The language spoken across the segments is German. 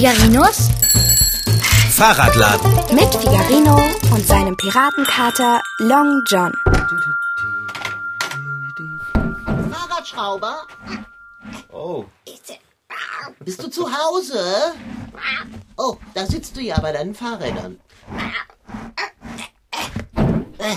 Figarinos Fahrradladen. mit Figarino und seinem Piratenkater Long John. Fahrradschrauber, Oh. bist du zu Hause? Oh, da sitzt du ja bei deinen Fahrrädern. Äh,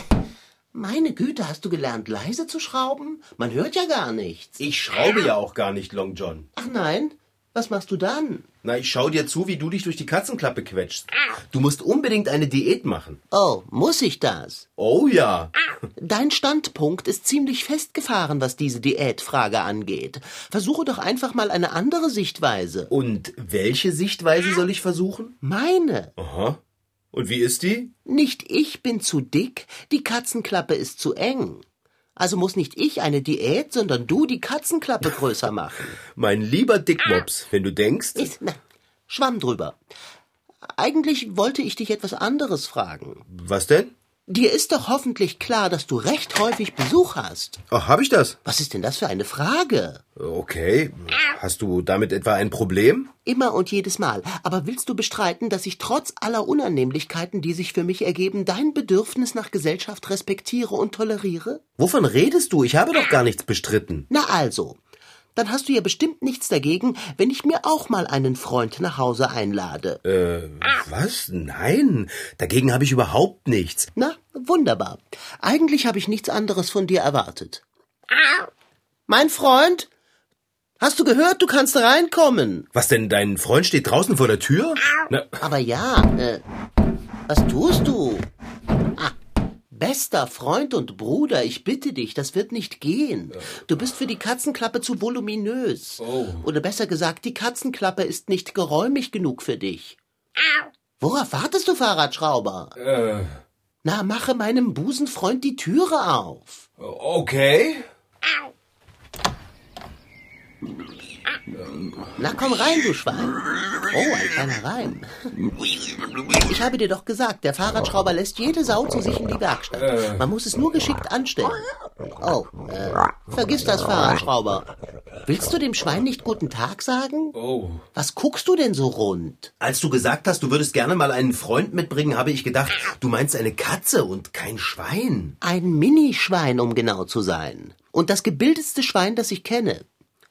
Meine Güte, hast du gelernt, leise zu schrauben? Man hört ja gar nichts. Ich schraube ja auch gar nicht, Long John. Ach nein, was machst du dann? Na, ich schau dir zu, wie du dich durch die Katzenklappe quetschst. Du musst unbedingt eine Diät machen. Oh, muss ich das? Oh ja. Dein Standpunkt ist ziemlich festgefahren, was diese Diätfrage angeht. Versuche doch einfach mal eine andere Sichtweise. Und welche Sichtweise soll ich versuchen? Meine. Aha. Und wie ist die? Nicht ich bin zu dick, die Katzenklappe ist zu eng. Also muss nicht ich eine Diät, sondern du die Katzenklappe größer machen. Mein lieber Dickmops, wenn du denkst. Ist, na, Schwamm drüber. Eigentlich wollte ich dich etwas anderes fragen. Was denn? Dir ist doch hoffentlich klar, dass du recht häufig Besuch hast. Ach, hab ich das? Was ist denn das für eine Frage? Okay. Hast du damit etwa ein Problem? Immer und jedes Mal. Aber willst du bestreiten, dass ich trotz aller Unannehmlichkeiten, die sich für mich ergeben, dein Bedürfnis nach Gesellschaft respektiere und toleriere? Wovon redest du? Ich habe doch gar nichts bestritten. Na also, dann hast du ja bestimmt nichts dagegen, wenn ich mir auch mal einen Freund nach Hause einlade. Äh, was? Nein. Dagegen habe ich überhaupt nichts. Na, wunderbar. Eigentlich habe ich nichts anderes von dir erwartet. Mein Freund, hast du gehört, du kannst reinkommen. Was denn, dein Freund steht draußen vor der Tür? Na, Aber ja, äh, was tust du? Bester Freund und Bruder, ich bitte dich, das wird nicht gehen. Du bist für die Katzenklappe zu voluminös. Oh. Oder besser gesagt, die Katzenklappe ist nicht geräumig genug für dich. Worauf wartest du, Fahrradschrauber? äh, Na, mache meinem Busenfreund die Türe auf. okay. Na komm rein, du Schwein. Oh, ein kleiner Reim. Ich habe dir doch gesagt, der Fahrradschrauber lässt jede Sau zu sich in die Werkstatt. Man muss es nur geschickt anstellen. Oh, äh, vergiss das, Fahrradschrauber. Willst du dem Schwein nicht guten Tag sagen? Oh. Was guckst du denn so rund? Als du gesagt hast, du würdest gerne mal einen Freund mitbringen, habe ich gedacht, du meinst eine Katze und kein Schwein. Ein Minischwein, um genau zu sein. Und das gebildetste Schwein, das ich kenne.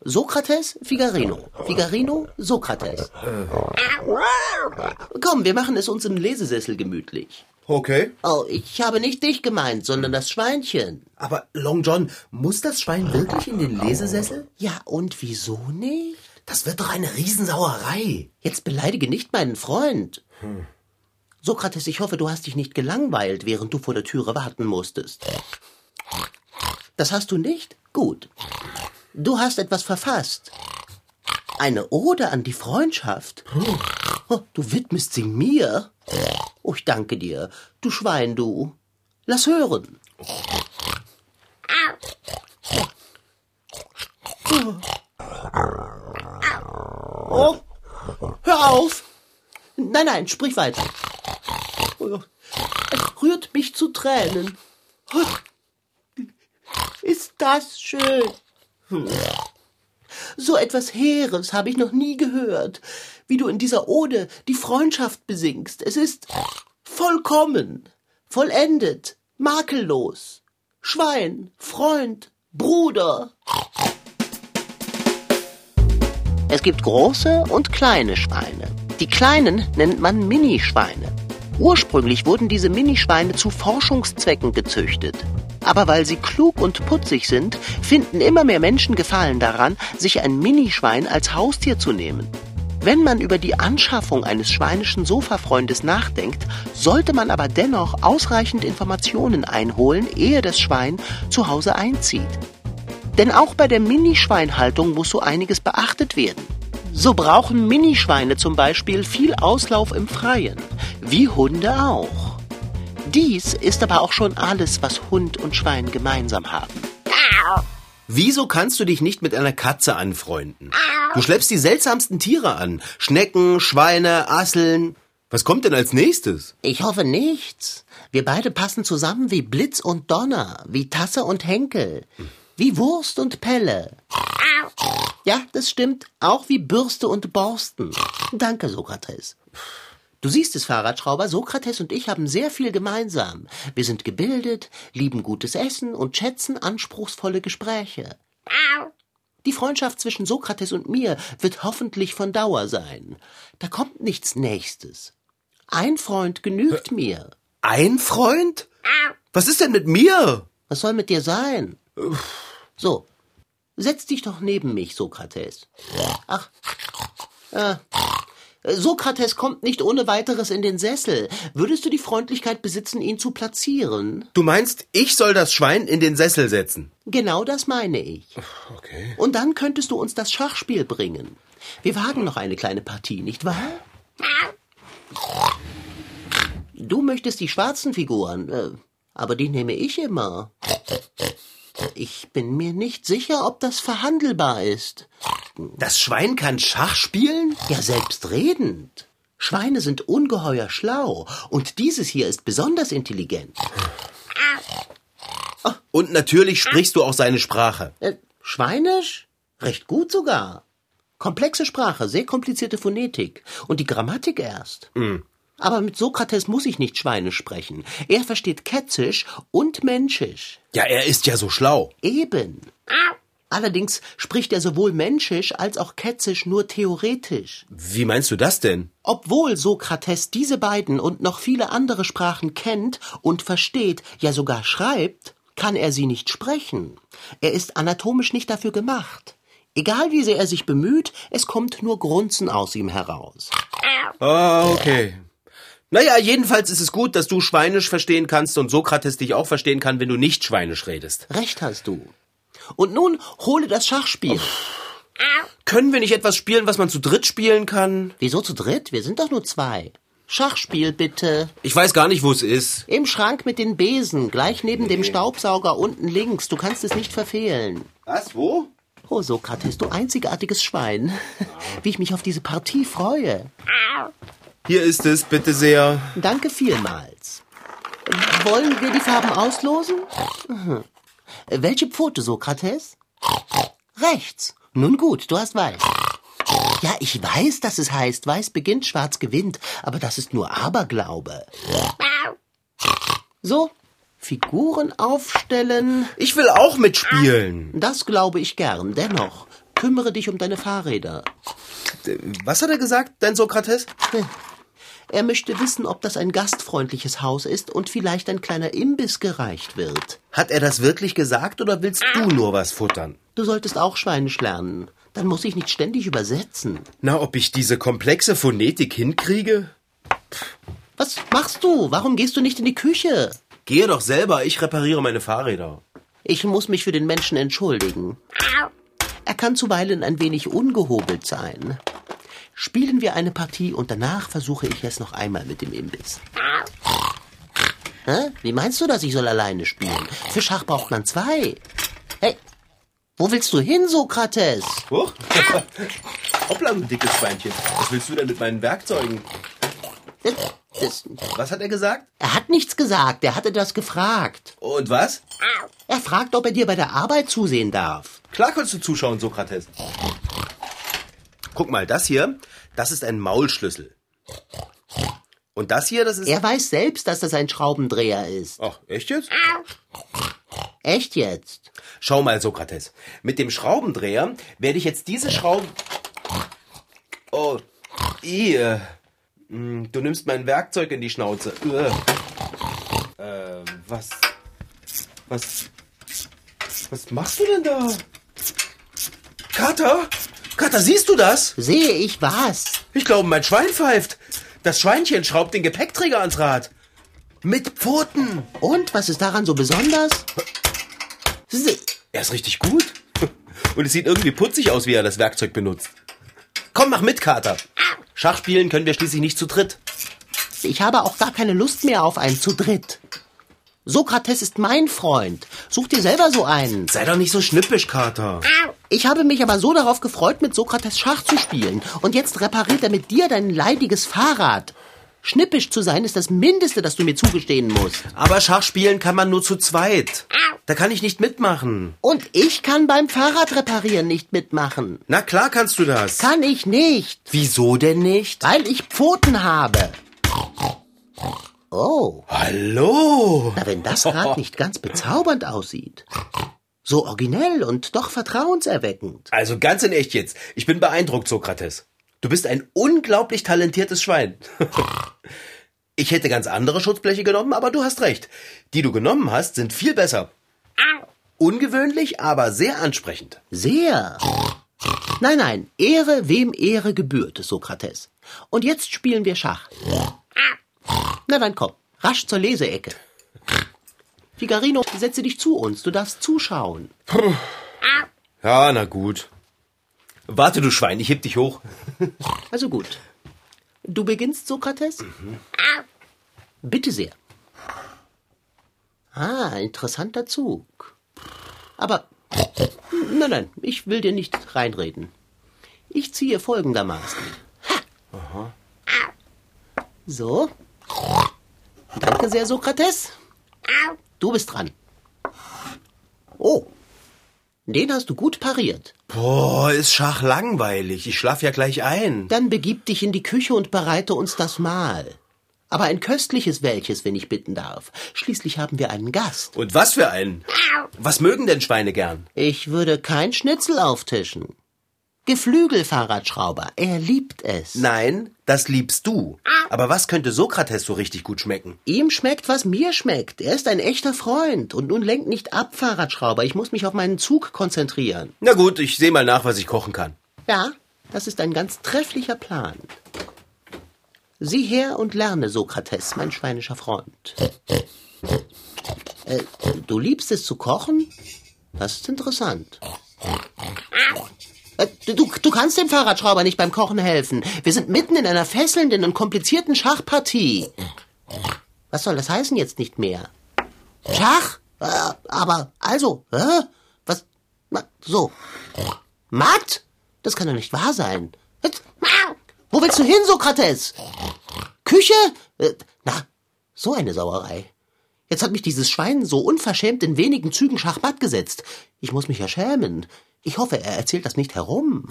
Sokrates, Figarino. Figarino, Sokrates. Komm, wir machen es uns im Lesesessel gemütlich. Okay. Oh, ich habe nicht dich gemeint, sondern das Schweinchen. Aber Long John, muss das Schwein wirklich in den Lesesessel? Ja, und wieso nicht? Das wird doch eine Riesensauerei. Jetzt beleidige nicht meinen Freund. Sokrates, ich hoffe, du hast dich nicht gelangweilt, während du vor der Türe warten musstest. Das hast du nicht? Gut. Du hast etwas verfasst. Eine Ode an die Freundschaft. Oh, du widmest sie mir? Oh, ich danke dir. Du Schwein, du. Lass hören. Oh, hör auf! Nein, nein, sprich weiter. Es rührt mich zu Tränen. Oh, Ist das schön? So etwas Heeres habe ich noch nie gehört, wie du in dieser Ode die Freundschaft besingst. Es ist vollkommen, vollendet, makellos. Schwein, Freund, Bruder. Es gibt große und kleine Schweine. Die kleinen nennt man Minischweine. Ursprünglich wurden diese Minischweine zu Forschungszwecken gezüchtet. Aber weil sie klug und putzig sind, finden immer mehr Menschen Gefallen daran, sich ein Minischwein als Haustier zu nehmen. Wenn man über die Anschaffung eines schweinischen Sofafreundes nachdenkt, sollte man aber dennoch ausreichend Informationen einholen, ehe das Schwein zu Hause einzieht. Denn auch bei der Minischweinhaltung muss so einiges beachtet werden. So brauchen Minischweine zum Beispiel viel Auslauf im Freien, wie Hunde auch. Dies ist aber auch schon alles, was Hund und Schwein gemeinsam haben. Wieso kannst du dich nicht mit einer Katze anfreunden? Du schleppst die seltsamsten Tiere an. Schnecken, Schweine, Asseln. Was kommt denn als nächstes? Ich hoffe nichts. Wir beide passen zusammen wie Blitz und Donner, wie Tasse und Henkel, wie Wurst und Pelle. Ja, das stimmt. Auch wie Bürste und Borsten. Danke, Sokrates. Du siehst es, Fahrradschrauber, Sokrates und ich haben sehr viel gemeinsam. Wir sind gebildet, lieben gutes Essen und schätzen anspruchsvolle Gespräche. Die Freundschaft zwischen Sokrates und mir wird hoffentlich von Dauer sein. Da kommt nichts Nächstes. Ein Freund genügt mir. Ein Freund? Was ist denn mit mir? Was soll mit dir sein? So, setz dich doch neben mich, Sokrates. Ach, äh, Sokrates kommt nicht ohne weiteres in den Sessel. Würdest du die Freundlichkeit besitzen, ihn zu platzieren? Du meinst, ich soll das Schwein in den Sessel setzen? Genau das meine ich. Okay. Und dann könntest du uns das Schachspiel bringen. Wir wagen noch eine kleine Partie, nicht wahr? Du möchtest die schwarzen Figuren, äh, aber die nehme ich immer. Ich bin mir nicht sicher, ob das verhandelbar ist. Das Schwein kann Schach spielen? Ja, selbstredend. Schweine sind ungeheuer schlau und dieses hier ist besonders intelligent. Und natürlich sprichst du auch seine Sprache. Äh, Schweinisch? Recht gut sogar. Komplexe Sprache, sehr komplizierte Phonetik und die Grammatik erst. Aber mit Sokrates muss ich nicht Schweinisch sprechen. Er versteht Ketzisch und Menschisch. Ja, er ist ja so schlau. Eben. Allerdings spricht er sowohl Menschisch als auch Ketzisch nur theoretisch. Wie meinst du das denn? Obwohl Sokrates diese beiden und noch viele andere Sprachen kennt und versteht, ja sogar schreibt, kann er sie nicht sprechen. Er ist anatomisch nicht dafür gemacht. Egal wie sehr er sich bemüht, es kommt nur Grunzen aus ihm heraus. Ah, okay. Naja, jedenfalls ist es gut, dass du Schweinisch verstehen kannst und Sokrates dich auch verstehen kann, wenn du nicht Schweinisch redest. Recht hast du. Und nun hole das Schachspiel. Können wir nicht etwas spielen, was man zu dritt spielen kann? Wieso zu dritt? Wir sind doch nur zwei. Schachspiel bitte. Ich weiß gar nicht, wo es ist. Im Schrank mit den Besen, gleich neben dem Staubsauger unten links. Du kannst es nicht verfehlen. Was? Wo? Oh, Sokrates, du einzigartiges Schwein. Wie ich mich auf diese Partie freue. Hier ist es, bitte sehr. Danke vielmals. Wollen wir die Farben auslosen? Welche Pfote, Sokrates? Rechts. Nun gut, du hast weiß. Ja, ich weiß, dass es heißt, weiß beginnt, schwarz gewinnt, aber das ist nur Aberglaube. So, Figuren aufstellen. Ich will auch mitspielen. Das glaube ich gern. Dennoch, kümmere dich um deine Fahrräder. Was hat er gesagt, dein Sokrates? Er möchte wissen, ob das ein gastfreundliches Haus ist und vielleicht ein kleiner Imbiss gereicht wird. Hat er das wirklich gesagt oder willst du nur was futtern? Du solltest auch Schweinisch lernen. Dann muss ich nicht ständig übersetzen. Na, ob ich diese komplexe Phonetik hinkriege? Was machst du? Warum gehst du nicht in die Küche? Gehe doch selber, ich repariere meine Fahrräder. Ich muss mich für den Menschen entschuldigen. Er kann zuweilen ein wenig ungehobelt sein. Spielen wir eine Partie und danach versuche ich es noch einmal mit dem Imbiss. Hä? Wie meinst du das, ich soll alleine spielen? Für Schach braucht man zwei. Hey, wo willst du hin, Sokrates? Huch. Hoppla, du dickes Schweinchen. Was willst du denn mit meinen Werkzeugen? Das, Was hat er gesagt? er hat nichts gesagt, er hat etwas gefragt. Und was? Er fragt, ob er dir bei der Arbeit zusehen darf. Klar kannst du zuschauen, Sokrates. Guck mal, das hier, das ist ein Maulschlüssel. Und das hier, das ist... Er weiß selbst, dass das ein Schraubendreher ist. Ach, echt jetzt? Echt jetzt? Schau mal, Sokrates. Mit dem Schraubendreher werde ich jetzt diese Schrauben... Oh, ihr. Du nimmst mein Werkzeug in die Schnauze. Äh, was... Was... Was machst du denn da? Kater? Kater, siehst du das? Sehe ich was? Ich glaube, mein Schwein pfeift. Das Schweinchen schraubt den Gepäckträger ans Rad. Mit Pfoten. Und was ist daran so besonders? Er ist richtig gut. Und es sieht irgendwie putzig aus, wie er das Werkzeug benutzt. Komm, mach mit, Kater. Schach spielen können wir schließlich nicht zu dritt. Ich habe auch gar keine Lust mehr auf ein zu dritt. Sokrates ist mein Freund. Such dir selber so einen. Sei doch nicht so schnippisch, Kater. Ich habe mich aber so darauf gefreut, mit Sokrates Schach zu spielen. Und jetzt repariert er mit dir dein leidiges Fahrrad. Schnippisch zu sein ist das Mindeste, das du mir zugestehen musst. Aber Schach spielen kann man nur zu zweit. Da kann ich nicht mitmachen. Und ich kann beim Fahrrad reparieren nicht mitmachen. Na klar kannst du das. Kann ich nicht, Wieso denn nicht? weil ich Pfoten habe. Oh, Hallo. na wenn das gerade nicht ganz bezaubernd aussieht. So originell und doch vertrauenserweckend. Also ganz in echt jetzt. Ich bin beeindruckt, Sokrates. Du bist ein unglaublich talentiertes Schwein. Ich hätte ganz andere Schutzbleche genommen, aber du hast recht. Die du genommen hast, sind viel besser. Ungewöhnlich, aber sehr ansprechend. Sehr. Nein, nein, Ehre, wem Ehre gebührt, Sokrates. Und jetzt spielen wir Schach. Na dann komm, rasch zur Leseecke. Figarino, setze dich zu uns, du darfst zuschauen. Ja, na gut. Warte, du Schwein, ich heb dich hoch. Also gut. Du beginnst, Sokrates? Bitte sehr. Ah, interessanter Zug. Aber, nein, nein, ich will dir nicht reinreden. Ich ziehe folgendermaßen. Ha. So. Danke sehr, Sokrates. Du bist dran. Oh, den hast du gut pariert. Boah, ist Schach langweilig. Ich schlaf ja gleich ein. Dann begib dich in die Küche und bereite uns das Mahl. Aber ein köstliches welches, wenn ich bitten darf. Schließlich haben wir einen Gast. Und was für einen? Was mögen denn Schweine gern? Ich würde kein Schnitzel auftischen. Geflügelfahrradschrauber, er liebt es. Nein, das liebst du. Aber was könnte Sokrates so richtig gut schmecken? Ihm schmeckt, was mir schmeckt. Er ist ein echter Freund. Und nun lenkt nicht ab, Fahrradschrauber. Ich muss mich auf meinen Zug konzentrieren. Na gut, ich sehe mal nach, was ich kochen kann. Ja, das ist ein ganz trefflicher Plan. Sieh her und lerne, Sokrates, mein schweinischer Freund. Äh, du liebst es zu kochen? Das ist interessant. Äh, Du, du kannst dem Fahrradschrauber nicht beim Kochen helfen. Wir sind mitten in einer fesselnden und komplizierten Schachpartie. Was soll das heißen jetzt nicht mehr? Schach? Äh, aber, also, hä? Was? So. Matt? Das kann doch nicht wahr sein. Wo willst du hin, Sokrates? Küche? Äh, Na, so eine Sauerei. Jetzt hat mich dieses Schwein so unverschämt in wenigen Zügen Schachmatt gesetzt. Ich muss mich ja schämen. Ich hoffe, er erzählt das nicht herum.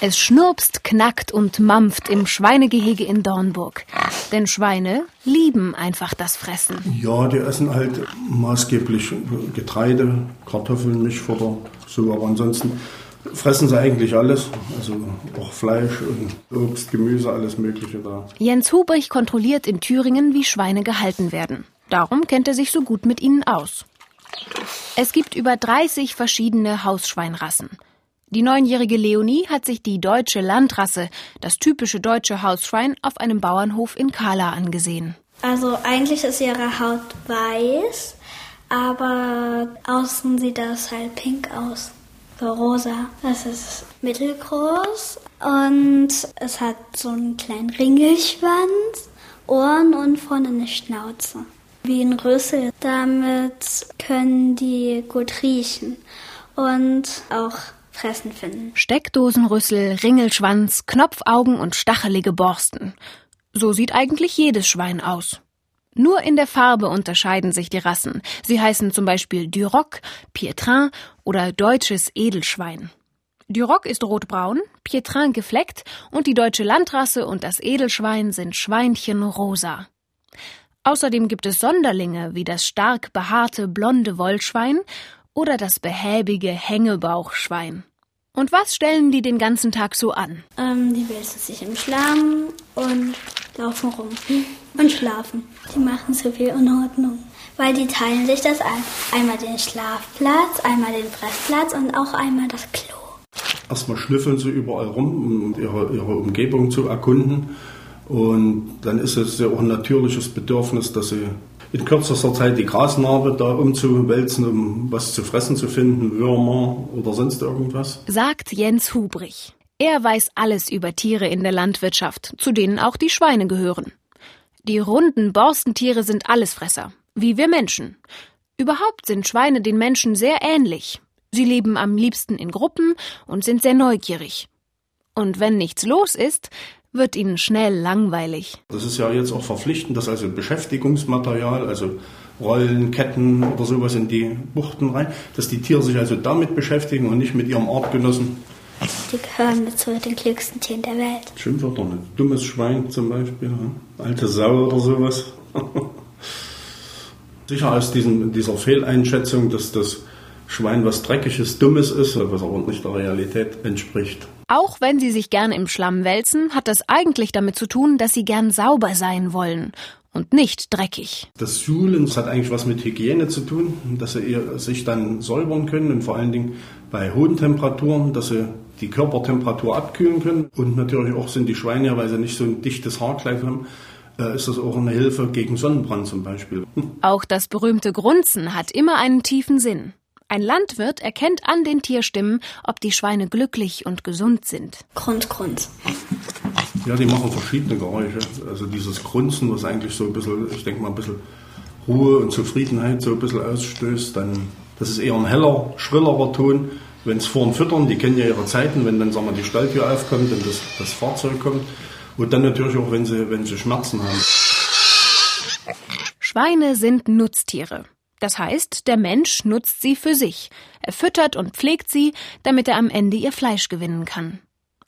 Es schnurpst, knackt und mampft im Schweinegehege in Dornburg. Denn Schweine lieben einfach das Fressen. Ja, die essen halt maßgeblich Getreide, Kartoffeln, Mischfutter, so, aber ansonsten fressen sie eigentlich alles. Also auch Fleisch und Obst, Gemüse, alles Mögliche da. Jens Hubrich kontrolliert in Thüringen, wie Schweine gehalten werden. Darum kennt er sich so gut mit ihnen aus. Es gibt über 30 verschiedene Hausschweinrassen. Die neunjährige Leonie hat sich die deutsche Landrasse, das typische deutsche Hausschwein, auf einem Bauernhof in Kala angesehen. Also eigentlich ist ihre Haut weiß, aber außen sieht das halt pink aus. Rosa. Es ist mittelgroß und es hat so einen kleinen Ringelschwanz, Ohren und vorne eine Schnauze. Wie ein Rüssel. Damit können die gut riechen und auch Fressen finden. Steckdosenrüssel, Ringelschwanz, Knopfaugen und stachelige Borsten. So sieht eigentlich jedes Schwein aus. Nur in der Farbe unterscheiden sich die Rassen. Sie heißen zum Beispiel Duroc, Pietrin oder deutsches Edelschwein. Duroc ist rotbraun, Pietrin gefleckt und die deutsche Landrasse und das Edelschwein sind Schweinchen rosa. Außerdem gibt es Sonderlinge wie das stark behaarte blonde Wollschwein oder das behäbige Hängebauchschwein. Und was stellen die den ganzen Tag so an? Ähm, die wälzen sich im Schlamm und laufen rum und schlafen. Die machen zu viel Unordnung. Weil die teilen sich das ein. Einmal den Schlafplatz, einmal den Fressplatz und auch einmal das Klo. Erstmal schnüffeln sie überall rum, um ihre, ihre Umgebung zu erkunden. Und dann ist es ja auch ein natürliches Bedürfnis, dass sie in kürzester Zeit die Grasnarbe da umzuwälzen, um was zu fressen zu finden, Würmer oder sonst irgendwas. Sagt Jens Hubrich. Er weiß alles über Tiere in der Landwirtschaft, zu denen auch die Schweine gehören. Die runden Borstentiere sind Allesfresser. wie wir Menschen. Überhaupt sind Schweine den Menschen sehr ähnlich. Sie leben am liebsten in Gruppen und sind sehr neugierig. Und wenn nichts los ist, wird ihnen schnell langweilig. Das ist ja jetzt auch verpflichtend, dass also Beschäftigungsmaterial, also Rollen, Ketten oder sowas in die Buchten rein, dass die Tiere sich also damit beschäftigen und nicht mit ihrem Artgenossen. Die gehören zu den klügsten Tieren der Welt. Schimpfwörter, ein dummes Schwein zum Beispiel, ja. alte Sau oder sowas. Sicher aus diesem, dieser Fehleinschätzung, dass das Schwein was Dreckiges, Dummes ist, was aber nicht der Realität entspricht. Auch wenn sie sich gern im Schlamm wälzen, hat das eigentlich damit zu tun, dass sie gern sauber sein wollen und nicht dreckig. Das Suhlen das hat eigentlich was mit Hygiene zu tun, dass sie sich dann säubern können und vor allen Dingen bei hohen Temperaturen, dass sie die Körpertemperatur abkühlen können. Und natürlich auch sind die Schweine ja, weil sie nicht so ein dichtes Haarkleid haben, äh, ist das auch eine Hilfe gegen Sonnenbrand zum Beispiel. Auch das berühmte Grunzen hat immer einen tiefen Sinn. Ein Landwirt erkennt an den Tierstimmen, ob die Schweine glücklich und gesund sind. Grunz, Grunz. Ja, die machen verschiedene Geräusche. Also dieses Grunzen, was eigentlich so ein bisschen, ich denke mal, ein bisschen Ruhe und Zufriedenheit so ein bisschen ausstößt, dann, das ist eher ein heller, schrillerer Ton. Wenn es vorn füttern, die kennen ja ihre Zeiten, wenn dann, sagen wir, die Stalltür aufkommt und das, das Fahrzeug kommt. Und dann natürlich auch, wenn sie, wenn sie Schmerzen haben. Schweine sind Nutztiere. Das heißt, der Mensch nutzt sie für sich. Er füttert und pflegt sie, damit er am Ende ihr Fleisch gewinnen kann.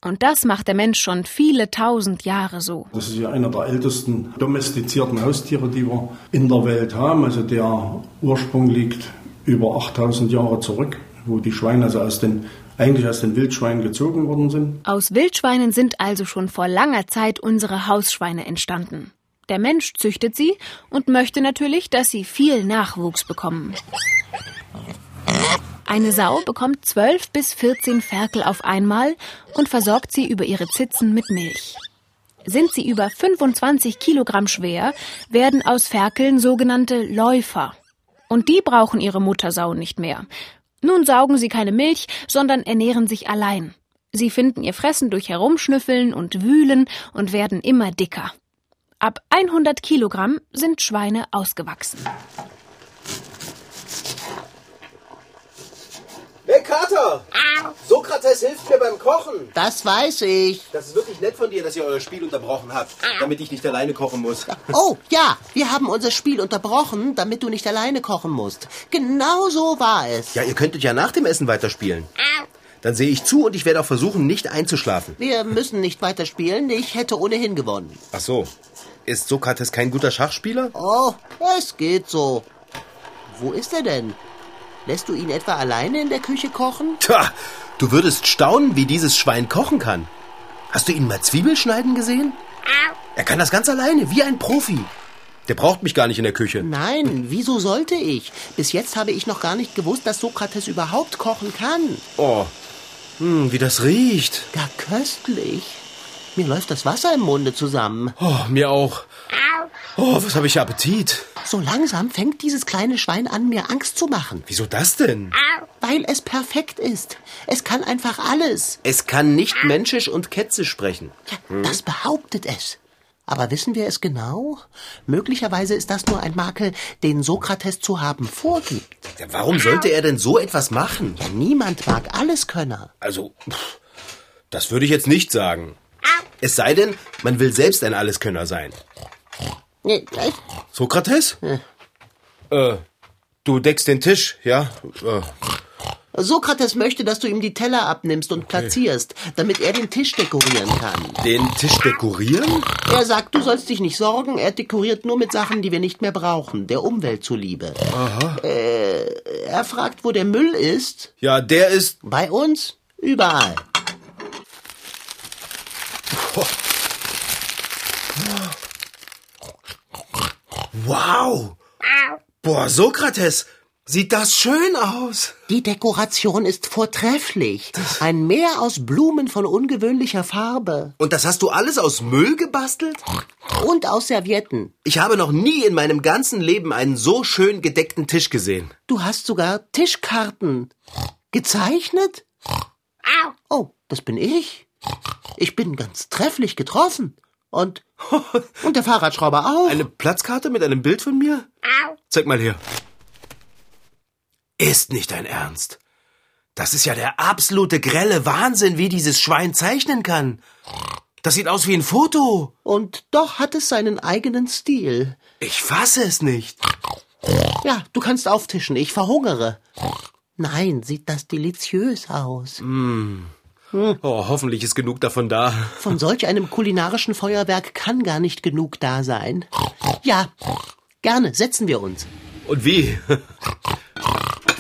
Und das macht der Mensch schon viele tausend Jahre so. Das ist ja einer der ältesten domestizierten Haustiere, die wir in der Welt haben. Also der Ursprung liegt über 8000 Jahre zurück, wo die Schweine also aus den eigentlich aus den Wildschweinen gezogen worden sind. Aus Wildschweinen sind also schon vor langer Zeit unsere Hausschweine entstanden. Der Mensch züchtet sie und möchte natürlich, dass sie viel Nachwuchs bekommen. Eine Sau bekommt 12 bis 14 Ferkel auf einmal und versorgt sie über ihre Zitzen mit Milch. Sind sie über 25 Kilogramm schwer, werden aus Ferkeln sogenannte Läufer. Und die brauchen ihre Muttersau nicht mehr. Nun saugen sie keine Milch, sondern ernähren sich allein. Sie finden ihr Fressen durch Herumschnüffeln und Wühlen und werden immer dicker. Ab 100 Kilogramm sind Schweine ausgewachsen. Hey Kater! Sokrates hilft mir beim Kochen. Das weiß ich. Das ist wirklich nett von dir, dass ihr euer Spiel unterbrochen habt, damit ich nicht alleine kochen muss. Oh, ja, wir haben unser Spiel unterbrochen, damit du nicht alleine kochen musst. Genau so war es. Ja, ihr könntet ja nach dem Essen weiterspielen. Dann sehe ich zu und ich werde auch versuchen, nicht einzuschlafen. Wir müssen nicht weiterspielen, ich hätte ohnehin gewonnen. Ach so. Ist Sokrates kein guter Schachspieler? Oh, es geht so. Wo ist er denn? Lässt du ihn etwa alleine in der Küche kochen? Tja, du würdest staunen, wie dieses Schwein kochen kann. Hast du ihn mal Zwiebelschneiden gesehen? Er kann das ganz alleine, wie ein Profi. Der braucht mich gar nicht in der Küche. Nein, wieso sollte ich? Bis jetzt habe ich noch gar nicht gewusst, dass Sokrates überhaupt kochen kann. Oh, hm, wie das riecht. Gar köstlich. Mir läuft das Wasser im Munde zusammen. Oh, mir auch. Oh, was habe ich Appetit. So langsam fängt dieses kleine Schwein an, mir Angst zu machen. Wieso das denn? Weil es perfekt ist. Es kann einfach alles. Es kann nicht menschisch und ketzisch sprechen. Ja, das behauptet es. Aber wissen wir es genau? Möglicherweise ist das nur ein Makel, den Sokrates zu haben vorgibt. Ja, warum sollte er denn so etwas machen? Ja, niemand mag Alleskönner. Also, pff, das würde ich jetzt nicht sagen. Es sei denn, man will selbst ein Alleskönner sein. Nee, Sokrates? Äh, du deckst den Tisch, ja? Äh, Sokrates möchte, dass du ihm die Teller abnimmst und platzierst, damit er den Tisch dekorieren kann. den Tisch dekorieren? Er sagt, du sollst dich nicht sorgen, er dekoriert nur mit Sachen, die wir nicht mehr brauchen, der Umwelt zuliebe. Äh, er fragt, wo der Müll ist. Ja, der ist. Bei uns? Überall. Wow! Boah, Sokrates, sieht das schön aus. Die Dekoration ist vortrefflich. Ein Meer aus Blumen von ungewöhnlicher Farbe. Und das hast du alles aus Müll gebastelt? Und aus Servietten. Ich habe noch nie in meinem ganzen Leben einen so schön gedeckten Tisch gesehen. Du hast sogar Tischkarten. Gezeichnet? Oh, das bin ich. Ich bin ganz trefflich getroffen. Und, und der Fahrradschrauber auch. Eine Platzkarte mit einem Bild von mir? Zeig mal her. Ist nicht dein Ernst. Das ist ja der absolute grelle Wahnsinn, wie dieses Schwein zeichnen kann. Das sieht aus wie ein Foto. Und doch hat es seinen eigenen Stil. Ich fasse es nicht. Ja, du kannst auftischen, ich verhungere. Nein, sieht das deliziös aus. Oh, hoffentlich ist genug davon da. Von solch einem kulinarischen Feuerwerk kann gar nicht genug da sein. Ja, gerne, setzen wir uns. Und wie?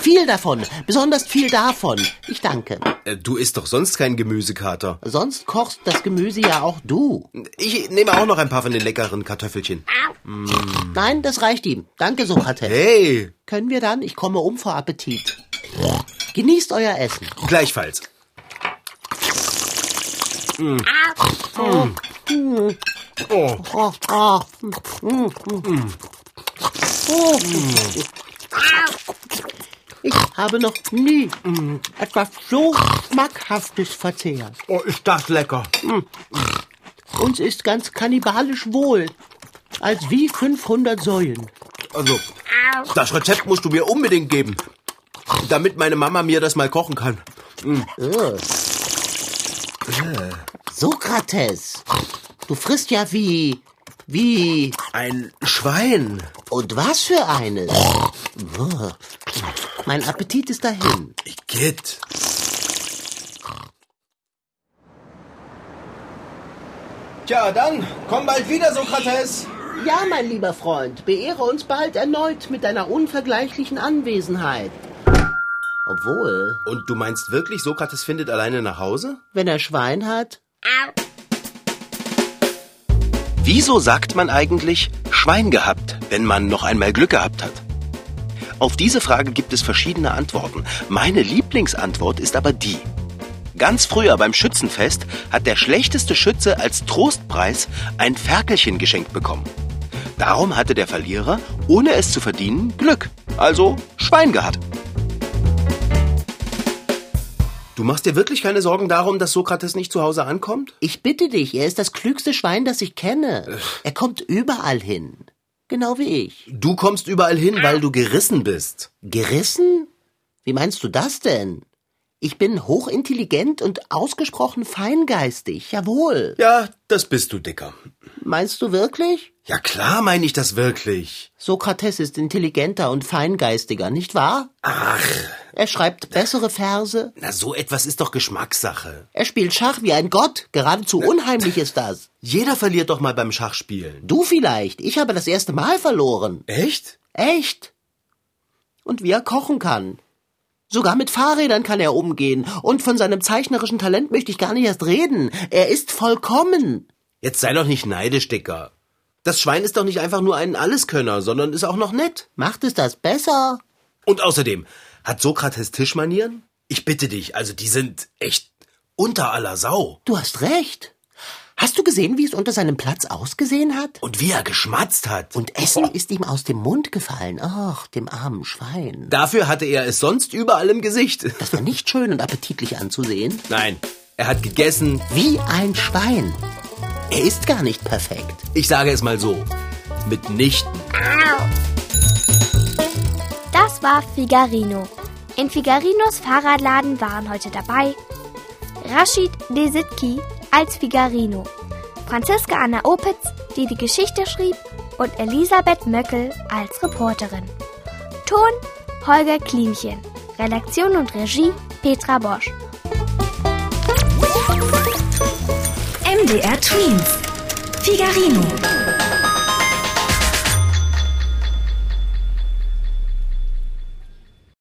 Viel davon, besonders viel davon. Ich danke. Äh, Du isst doch sonst kein Gemüsekater. Sonst kochst das Gemüse ja auch du. Ich nehme auch noch ein paar von den leckeren Kartoffelchen. Nein, das reicht ihm. Danke, Sokrates. Hey, Können wir dann? Ich komme um vor Appetit. Genießt euer Essen. gleichfalls. Oh, oh. Mm, mm. Oh. Ich habe noch nie mm, etwas so Schmackhaftes verzehrt. Oh, ist das lecker. Uns ist ganz kannibalisch wohl, als wie 500 Säulen. Also, das Rezept musst du mir unbedingt geben, damit meine Mama mir das mal kochen kann. Sokrates, du frisst ja wie, wie, Ein Schwein. und was für eines? Mein Appetit ist dahin. Igitt. Tja, dann, komm bald wieder, Sokrates. Ja, mein lieber Freund, beehre uns bald erneut mit deiner unvergleichlichen Anwesenheit. Obwohl, Und du meinst wirklich, Sokrates findet alleine nach Hause? wenn er Schwein hat, Wieso sagt man eigentlich Schwein gehabt, wenn man noch einmal Glück gehabt hat? Auf diese Frage gibt es verschiedene Antworten. Meine Lieblingsantwort ist aber die. Ganz früher beim Schützenfest hat der schlechteste Schütze als Trostpreis ein Ferkelchen geschenkt bekommen. Darum hatte der Verlierer, ohne es zu verdienen, Glück, also Schwein gehabt. Du machst dir wirklich keine Sorgen darum, dass Sokrates nicht zu Hause ankommt? ich bitte dich, er ist das klügste Schwein, das ich kenne. Er kommt überall hin. Genau wie ich. Du kommst überall hin, weil du gerissen bist. Gerissen? Wie meinst du das denn? Ich bin hochintelligent und ausgesprochen feingeistig, jawohl. Ja, das bist du, Dicker. Meinst du wirklich? Ja klar meine ich das wirklich. Sokrates ist intelligenter und feingeistiger, nicht wahr? Ach, Er schreibt bessere Verse. na so etwas ist doch Geschmackssache. Er spielt Schach wie ein Gott. Geradezu unheimlich ist das. Jeder verliert doch mal beim Schachspielen. Du vielleicht. Ich habe das erste Mal verloren. Echt? Echt? Und wie er kochen kann. Sogar mit Fahrrädern kann er umgehen. Und von seinem zeichnerischen Talent möchte ich gar nicht erst reden. Er ist vollkommen. Jetzt sei doch nicht neidisch, Dicker. Das Schwein ist doch nicht einfach nur ein Alleskönner, sondern ist auch noch nett. Macht es das besser? Und außerdem, hat Sokrates Tischmanieren? Ich bitte dich, also die sind echt unter aller Sau. Du hast recht. Hast du gesehen, wie es unter seinem Platz ausgesehen hat? Und wie er geschmatzt hat. Und Essen ist ihm aus dem Mund gefallen. Ach, dem armen Schwein. Dafür hatte er es sonst überall im Gesicht. Das war nicht schön und appetitlich anzusehen. Nein, er hat gegessen. Wie ein Schwein. Er ist gar nicht perfekt. Ich sage es mal so. Mitnichten. Das war Figarino. In Figarinos Fahrradladen waren heute dabei Rashid Desitki als Figarino, Franziska Anna Opitz, die die Geschichte schrieb, und Elisabeth Möckel als Reporterin. Ton Holger Klimchen. Redaktion und Regie Petra Bosch. MDR Twins. Figarino.